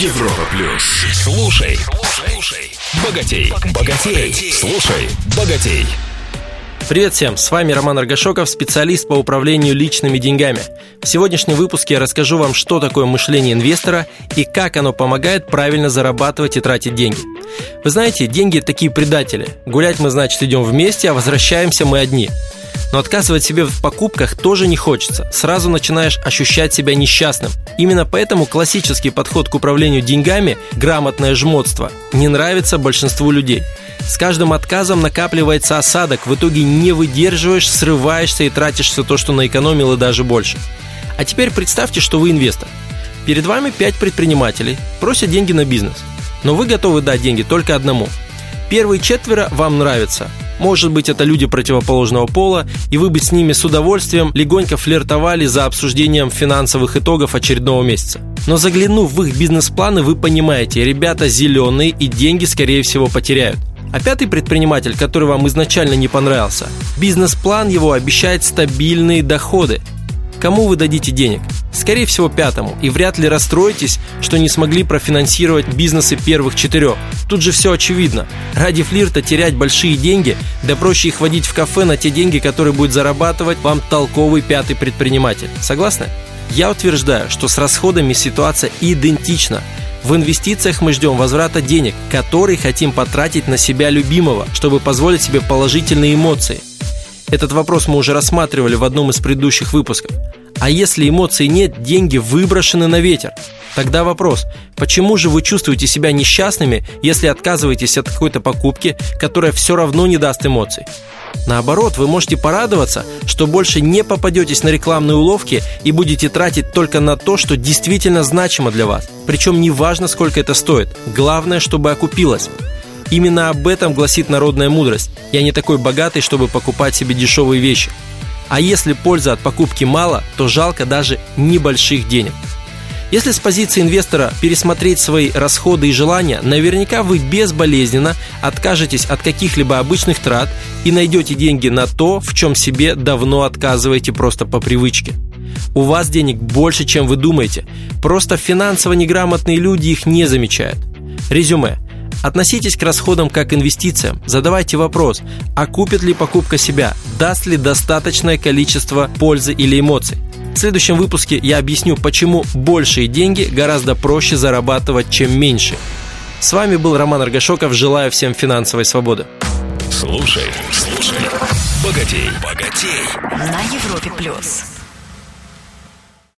Европа плюс. Слушай, слушай, богатей, богатей, слушай, богатей. Привет всем, с вами Роман Аргашоков, специалист по управлению личными деньгами. В сегодняшнем выпуске я расскажу вам, что такое мышление инвестора и как оно помогает правильно зарабатывать и тратить деньги. Вы знаете, деньги такие предатели. Гулять мы, значит, идем вместе, а возвращаемся мы одни. Но отказывать себе в покупках тоже не хочется. Сразу начинаешь ощущать себя несчастным. Именно поэтому классический подход к управлению деньгами, грамотное жмотство, не нравится большинству людей. С каждым отказом накапливается осадок, в итоге не выдерживаешь, срываешься и тратишь все то, что наэкономил и даже больше. А теперь представьте, что вы инвестор. Перед вами 5 предпринимателей, просят деньги на бизнес. Но вы готовы дать деньги только одному. Первые четверо вам нравятся, может быть, это люди противоположного пола, и вы бы с ними с удовольствием легонько флиртовали за обсуждением финансовых итогов очередного месяца. Но заглянув в их бизнес-планы, вы понимаете, ребята зеленые и деньги, скорее всего, потеряют. А пятый предприниматель, который вам изначально не понравился, бизнес-план его обещает стабильные доходы. Кому вы дадите денег? Скорее всего, пятому. И вряд ли расстроитесь, что не смогли профинансировать бизнесы первых четырех. Тут же все очевидно. Ради флирта терять большие деньги, да проще их водить в кафе на те деньги, которые будет зарабатывать вам толковый пятый предприниматель. Согласны? Я утверждаю, что с расходами ситуация идентична. В инвестициях мы ждем возврата денег, которые хотим потратить на себя любимого, чтобы позволить себе положительные эмоции. Этот вопрос мы уже рассматривали в одном из предыдущих выпусков. А если эмоций нет, деньги выброшены на ветер. Тогда вопрос, почему же вы чувствуете себя несчастными, если отказываетесь от какой-то покупки, которая все равно не даст эмоций? Наоборот, вы можете порадоваться, что больше не попадетесь на рекламные уловки и будете тратить только на то, что действительно значимо для вас. Причем не важно, сколько это стоит. Главное, чтобы окупилось. Именно об этом гласит народная мудрость. Я не такой богатый, чтобы покупать себе дешевые вещи. А если пользы от покупки мало, то жалко даже небольших денег. Если с позиции инвестора пересмотреть свои расходы и желания, наверняка вы безболезненно откажетесь от каких-либо обычных трат и найдете деньги на то, в чем себе давно отказываете просто по привычке. У вас денег больше, чем вы думаете, просто финансово неграмотные люди их не замечают. Резюме – Относитесь к расходам как к инвестициям. Задавайте вопрос, окупит ли покупка себя, даст ли достаточное количество пользы или эмоций. В следующем выпуске я объясню, почему большие деньги гораздо проще зарабатывать, чем меньше. С вами был Роман Аргашоков. Желаю всем финансовой свободы. Слушай, слушай, богатей, богатей. На Европе плюс.